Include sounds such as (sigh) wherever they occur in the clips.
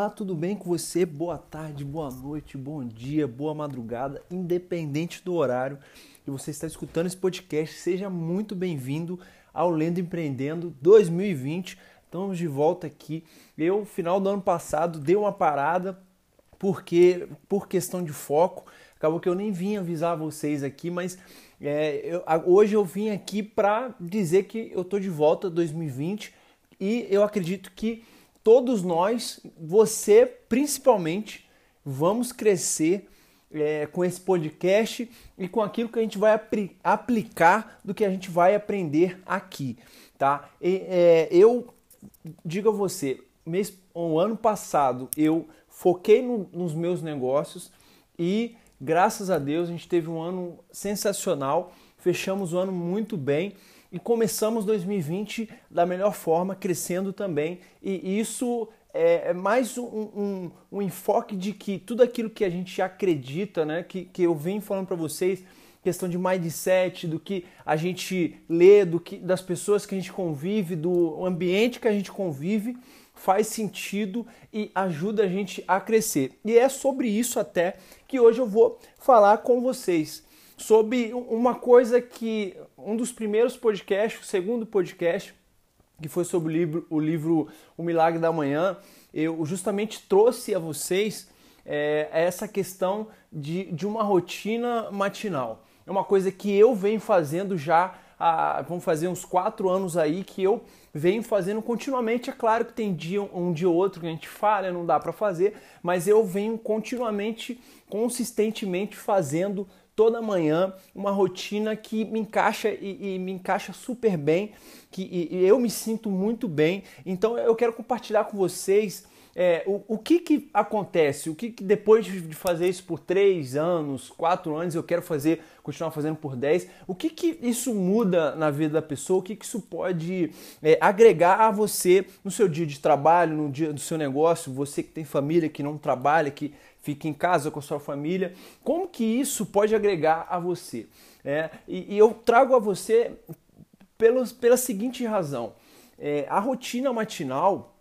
Olá, tudo bem com você? Boa tarde, boa noite, bom dia, boa madrugada, independente do horário que você está escutando esse podcast, seja muito bem-vindo ao Lendo Empreendendo 2020. Estamos de volta aqui. Eu, final do ano passado, dei uma parada porque, por questão de foco, acabou que eu nem vim avisar vocês aqui, mas é, eu, hoje eu vim aqui para dizer que eu estou de volta 2020 e eu acredito que todos nós, você principalmente, vamos crescer é, com esse podcast e com aquilo que a gente vai apl aplicar do que a gente vai aprender aqui, tá? E, é, eu digo a você, mês, o ano passado eu foquei no, nos meus negócios e graças a Deus a gente teve um ano sensacional, fechamos o ano muito bem e começamos 2020 da melhor forma, crescendo também. E isso é, é mais um, um, um enfoque de que tudo aquilo que a gente acredita, né, que, que eu venho falando para vocês, questão de mindset, do que a gente lê, do que das pessoas que a gente convive, do ambiente que a gente convive, faz sentido e ajuda a gente a crescer. E é sobre isso até que hoje eu vou falar com vocês sobre uma coisa que um dos primeiros podcasts, o segundo podcast, que foi sobre o livro O, livro, o Milagre da Manhã, eu justamente trouxe a vocês é, essa questão de, de uma rotina matinal. É uma coisa que eu venho fazendo já há, vamos fazer uns quatro anos aí, que eu venho fazendo continuamente. É claro que tem dia um dia ou outro que a gente falha, não dá para fazer, mas eu venho continuamente, consistentemente fazendo toda manhã uma rotina que me encaixa e, e me encaixa super bem, que e, e eu me sinto muito bem. Então eu quero compartilhar com vocês é, o, o que, que acontece, o que, que depois de fazer isso por três anos, quatro anos, eu quero fazer, continuar fazendo por dez, o que, que isso muda na vida da pessoa, o que, que isso pode é, agregar a você no seu dia de trabalho, no dia do seu negócio, você que tem família, que não trabalha, que fica em casa com a sua família. Como que isso pode agregar a você? É, e, e, eu trago a você pelos, pela seguinte razão. É, a rotina matinal,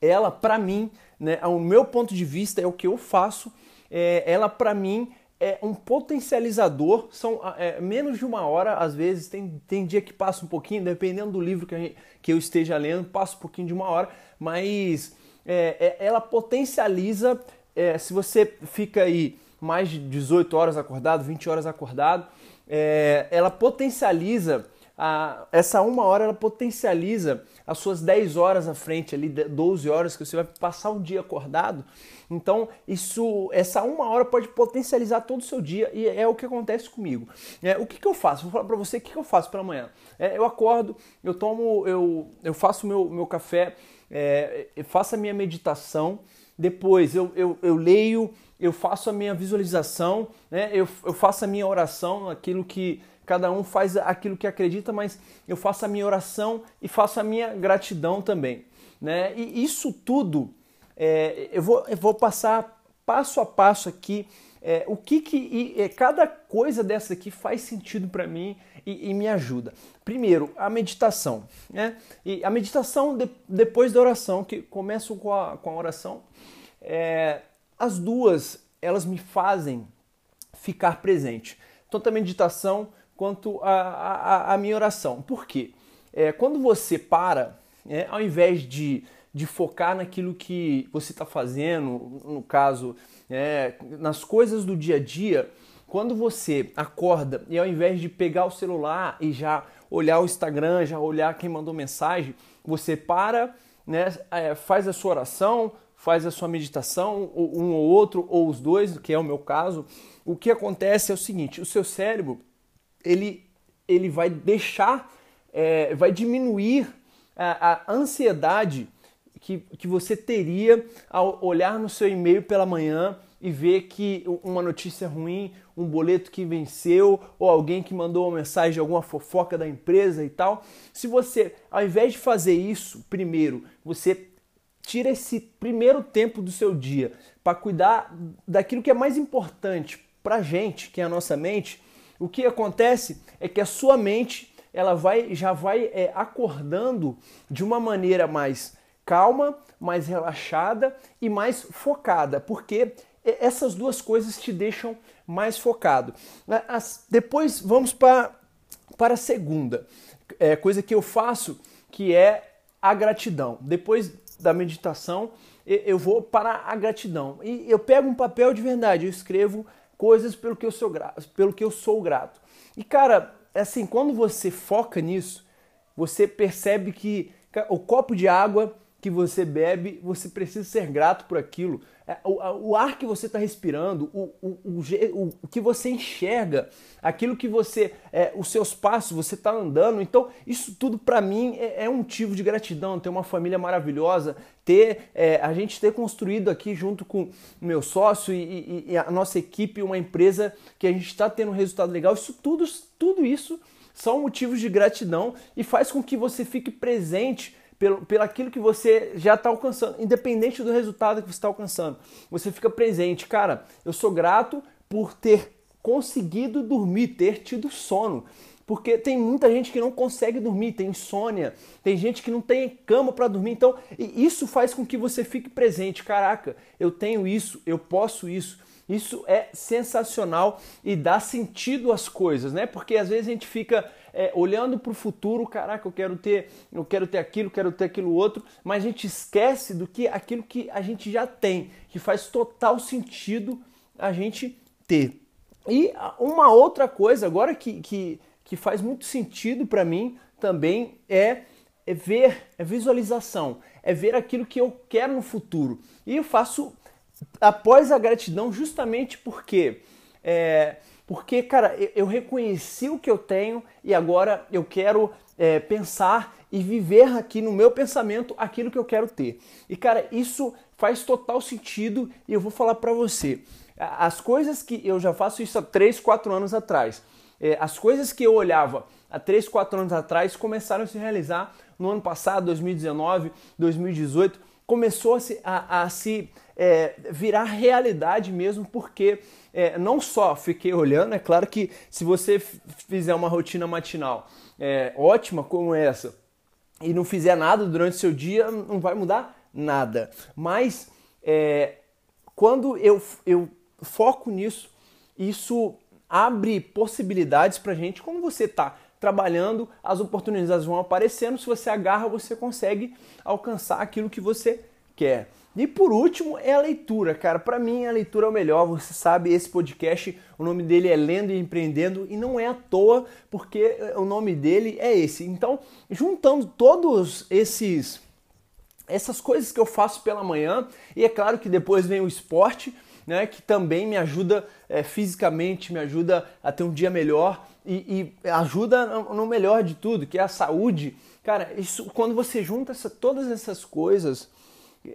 ela para mim, né, ao meu ponto de vista, é o que eu faço, é, ela para mim é um potencializador, são é, menos de uma hora, às vezes, tem, tem dia que passa um pouquinho, dependendo do livro que, gente, que eu esteja lendo, passa um pouquinho de uma hora, mas é, é ela potencializa é, se você fica aí mais de 18 horas acordado, 20 horas acordado, é, ela potencializa a, essa uma hora ela potencializa as suas 10 horas à frente, ali 12 horas que você vai passar um dia acordado. Então, isso, essa uma hora pode potencializar todo o seu dia e é o que acontece comigo. É, o que, que eu faço? Vou falar para você o que, que eu faço pela manhã. É, eu acordo, eu tomo, eu, eu faço meu, meu café, é, faço a minha meditação. Depois eu, eu, eu leio, eu faço a minha visualização, né? eu, eu faço a minha oração, aquilo que cada um faz aquilo que acredita, mas eu faço a minha oração e faço a minha gratidão também. Né? E isso tudo é, eu, vou, eu vou passar passo a passo aqui é, o que, que e, é, cada coisa dessa aqui faz sentido para mim e, e, me ajuda. Primeiro, a meditação. Né? E a meditação de, depois da oração, que começo com a, com a oração, é, as duas elas me fazem ficar presente. Tanto a meditação quanto a minha oração. Por quê? É, quando você para, é, ao invés de, de focar naquilo que você está fazendo, no caso, é, nas coisas do dia a dia, quando você acorda e ao invés de pegar o celular e já olhar o Instagram, já olhar quem mandou mensagem, você para, né, é, faz a sua oração, faz a sua meditação, um ou outro, ou os dois, que é o meu caso, o que acontece é o seguinte: o seu cérebro ele, ele vai deixar, é, vai diminuir a, a ansiedade que, que você teria ao olhar no seu e-mail pela manhã e ver que uma notícia ruim, um boleto que venceu ou alguém que mandou uma mensagem, alguma fofoca da empresa e tal. Se você, ao invés de fazer isso, primeiro, você tira esse primeiro tempo do seu dia para cuidar daquilo que é mais importante para gente, que é a nossa mente, o que acontece é que a sua mente ela vai já vai é, acordando de uma maneira mais calma, mais relaxada e mais focada, porque essas duas coisas te deixam mais focado. As, depois vamos para, a segunda é, coisa que eu faço, que é a gratidão. Depois da meditação, eu vou para a gratidão. E eu pego um papel de verdade, eu escrevo coisas pelo que eu sou grato, pelo que eu sou grato. E cara, assim, quando você foca nisso, você percebe que o copo de água que você bebe, você precisa ser grato por aquilo. É, o, ar que você está respirando, o, o, o, o, que você enxerga, aquilo que você, é, os seus passos, você está andando. Então, isso tudo para mim é, é, um motivo de gratidão. Ter uma família maravilhosa, ter é, a gente ter construído aqui junto com o meu sócio e, e, e a nossa equipe uma empresa que a gente está tendo um resultado legal. Isso tudo, tudo isso são motivos de gratidão e faz com que você fique presente pelo, pelo aquilo que você já está alcançando, independente do resultado que você está alcançando. Você fica presente. Cara, eu sou grato por ter conseguido dormir, ter tido sono. Porque tem muita gente que não consegue dormir, tem insônia, tem gente que não tem cama para dormir. Então, isso faz com que você fique presente. Caraca, eu tenho isso, eu posso isso. Isso é sensacional e dá sentido às coisas, né? Porque às vezes a gente fica é, olhando para o futuro, caraca, eu quero ter, eu quero ter aquilo, quero ter aquilo outro, mas a gente esquece do que aquilo que a gente já tem, que faz total sentido a gente ter. E uma outra coisa agora que, que, que faz muito sentido para mim também é, é ver, é visualização, é ver aquilo que eu quero no futuro. E eu faço após a gratidão justamente porque é, porque, cara, eu reconheci o que eu tenho e agora eu quero é, pensar e viver aqui no meu pensamento aquilo que eu quero ter. E, cara, isso faz total sentido e eu vou falar para você. As coisas que eu já faço isso há 3, 4 anos atrás. É, as coisas que eu olhava há 3, 4 anos atrás começaram a se realizar no ano passado, 2019, 2018. Começou a se, a, a se é, virar realidade mesmo, porque é, não só fiquei olhando, é claro que se você fizer uma rotina matinal é, ótima como essa e não fizer nada durante seu dia, não vai mudar nada. Mas é, quando eu, eu foco nisso, isso abre possibilidades para gente. Como você está trabalhando, as oportunidades vão aparecendo. Se você agarra, você consegue alcançar aquilo que você quer. E por último é a leitura, cara. Para mim a leitura é o melhor. Você sabe, esse podcast, o nome dele é Lendo e Empreendendo e não é à toa, porque o nome dele é esse. Então, juntando todos esses essas coisas que eu faço pela manhã, e é claro que depois vem o esporte, né, que também me ajuda é, fisicamente, me ajuda a ter um dia melhor e, e, ajuda no melhor de tudo, que é a saúde. Cara, isso quando você junta essa, todas essas coisas,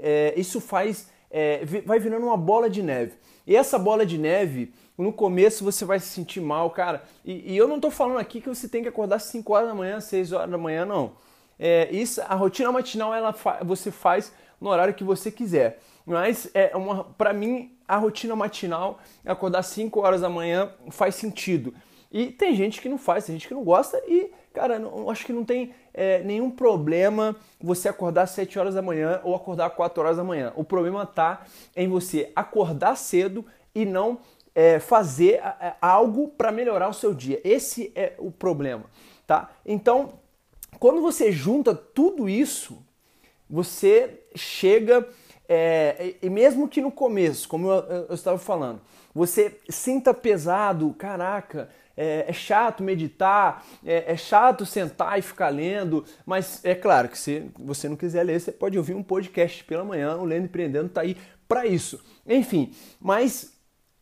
é, isso faz, é, vai virando uma bola de neve. E essa bola de neve, no começo você vai se sentir mal, cara. E, e eu não estou falando aqui que você tem que acordar 5 horas da manhã, 6 horas da manhã, não. É, isso, a rotina matinal ela fa você faz no horário que você quiser. Mas é uma, para mim a rotina matinal, acordar 5 horas da manhã faz sentido. E tem gente que não faz, tem gente que não gosta e, cara, não, acho que não tem é, nenhum problema você acordar às 7 horas da manhã ou acordar às 4 horas da manhã. O problema está em você acordar cedo e não é, fazer algo para melhorar o seu dia. Esse é o problema, tá? Então, quando você junta tudo isso, você chega é, e mesmo que no começo, como eu, eu, estava falando, você sinta pesado, caraca, é, é chato meditar, é, é, chato sentar e ficar lendo, mas é claro que se você não quiser ler, você pode ouvir um podcast pela manhã, o Lendo Empreendendo está aí para isso. Enfim, mas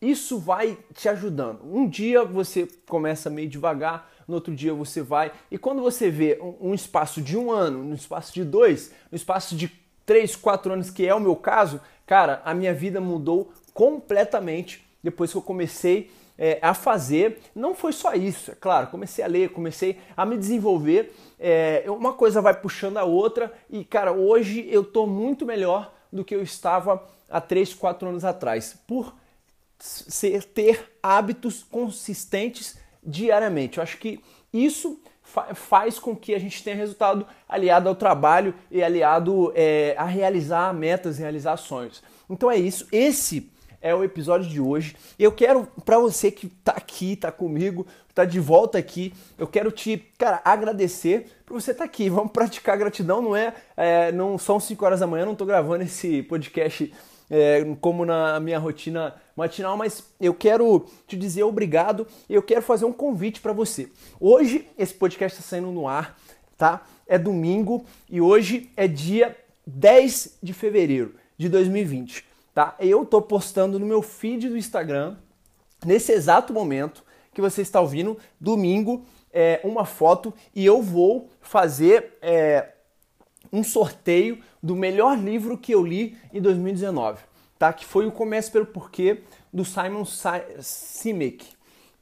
isso vai te ajudando. Um dia você começa meio devagar, no outro dia você vai, e quando você vê um, um espaço de um ano, no espaço de dois, no espaço de três, quatro anos, que é o meu caso, cara, a minha vida mudou completamente depois que eu comecei é, a fazer. Não foi só isso, é claro, comecei a ler, comecei a me desenvolver. É, uma coisa vai puxando a outra e, cara, hoje eu estou muito melhor do que eu estava há 3, 4 anos atrás, por ser, ter hábitos consistentes diariamente. Eu acho que isso fa faz com que a gente tenha resultado aliado ao trabalho e aliado é, a realizar metas, realizar sonhos. Então é isso. Esse é o episódio de hoje. Eu quero, para você que tá aqui, tá comigo, tá de volta aqui, eu quero te, cara, agradecer por você estar tá aqui. (laughs) Vamos praticar gratidão, não é, é não são 5 horas da manhã, não tô gravando esse podcast é, como na minha rotina matinal, mas eu quero te dizer obrigado e eu quero fazer um convite para você. Hoje esse podcast está saindo no ar, tá? É domingo e hoje é dia 10 de fevereiro de 2020, tá? Eu tô postando no meu feed do Instagram nesse exato momento que você está ouvindo, domingo, é, uma foto e eu vou fazer é, um sorteio do melhor livro que eu li em 2019, tá? Que foi o Comece pelo Porquê do Simon Simek,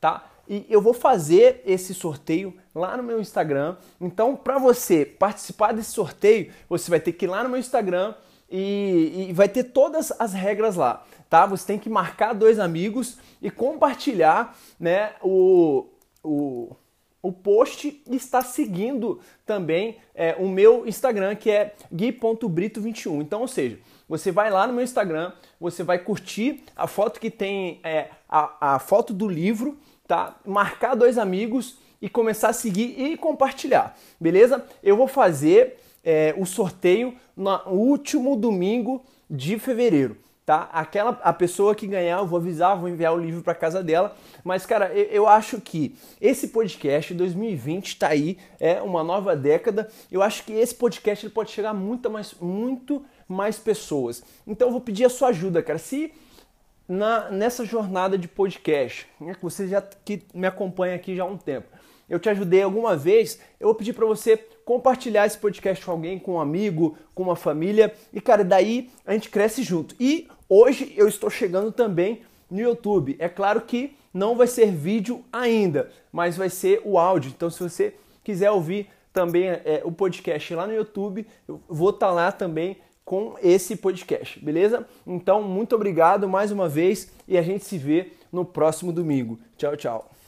tá? E eu vou fazer esse sorteio lá no meu Instagram. Então, para você participar desse sorteio, você vai ter que ir lá no meu Instagram e, e vai ter todas as regras lá, tá? Você tem que marcar dois amigos e compartilhar, né, o, o o post está seguindo também é, o meu Instagram, que é gui.brito21. Então, ou seja, você vai lá no meu Instagram, você vai curtir a foto que tem é, a, a foto do livro, tá? Marcar dois amigos e começar a seguir e compartilhar, beleza? Eu vou fazer é, o sorteio no último domingo de fevereiro tá? Aquela a pessoa que ganhar, eu vou avisar, vou enviar o livro para casa dela. Mas cara, eu, eu, acho que esse podcast 2020 está aí, é uma nova década. Eu acho que esse podcast ele pode chegar muito mais muito mais pessoas. Então eu vou pedir a sua ajuda, cara. Se na, nessa jornada de podcast, né, que você já que me acompanha aqui já há um tempo, eu te ajudei alguma vez, eu vou pedir para você compartilhar esse podcast com alguém, com um amigo, com uma família, e cara, daí a gente cresce junto. E Hoje eu estou chegando também no YouTube. É claro que não vai ser vídeo ainda, mas vai ser o áudio. Então, se você quiser ouvir também é, o podcast lá no YouTube, eu vou estar tá lá também com esse podcast, beleza? Então, muito obrigado mais uma vez e a gente se vê no próximo domingo. Tchau, tchau.